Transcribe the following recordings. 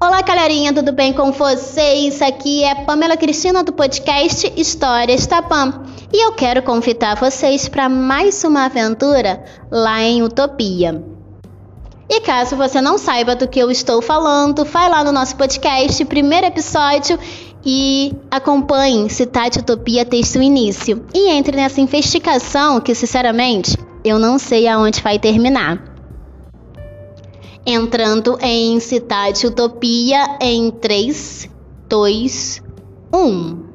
Olá, galerinha, tudo bem com vocês? Aqui é Pamela Cristina do podcast Histórias Tapam e eu quero convidar vocês para mais uma aventura lá em Utopia. E caso você não saiba do que eu estou falando, vai lá no nosso podcast, primeiro episódio, e acompanhe Cidade Utopia desde o início. E entre nessa investigação que, sinceramente, eu não sei aonde vai terminar. Entrando em Cidade Utopia em 3, 2, 1.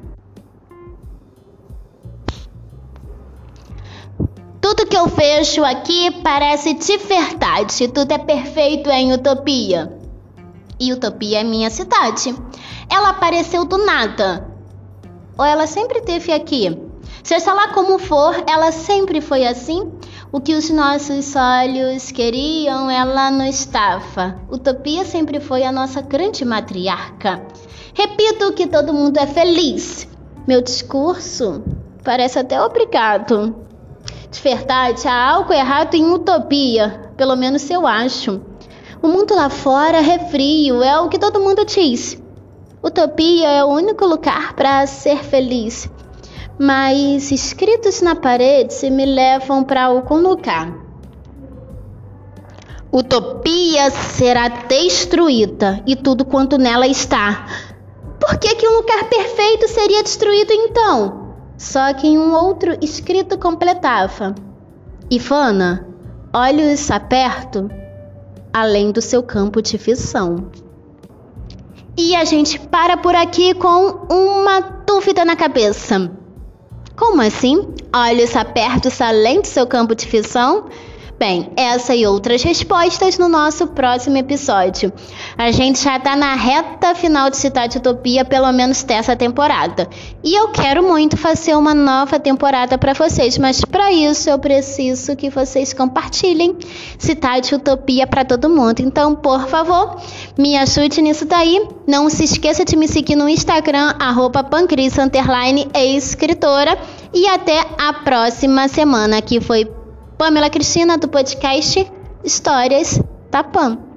Tudo que eu vejo aqui parece de verdade. Tudo é perfeito em Utopia. E Utopia é minha cidade. Ela apareceu do nada. Ou ela sempre teve aqui? Seja lá como for, ela sempre foi assim. O que os nossos olhos queriam, ela não estava. Utopia sempre foi a nossa grande matriarca. Repito que todo mundo é feliz. Meu discurso parece até obrigado. De verdade, há algo errado em utopia, pelo menos eu acho. O mundo lá fora é frio, é o que todo mundo diz. Utopia é o único lugar para ser feliz. Mas escritos na parede me levam para algum lugar. Utopia será destruída e tudo quanto nela está. Por que, que um lugar perfeito seria destruído então? Só que em um outro escrito completava: Ivana, olhos aperto, além do seu campo de visão. E a gente para por aqui com uma dúvida na cabeça. Como assim? Olhos apertos além do seu campo de visão? Bem, essa e outras respostas no nosso próximo episódio. A gente já tá na reta final de Cidade Utopia, pelo menos dessa temporada. E eu quero muito fazer uma nova temporada para vocês, mas para isso eu preciso que vocês compartilhem Cidade Utopia para todo mundo. Então, por favor, me ajude nisso daí. Não se esqueça de me seguir no Instagram, arroba escritora. E até a próxima semana, que foi Pamela Cristina do podcast Histórias Tapam.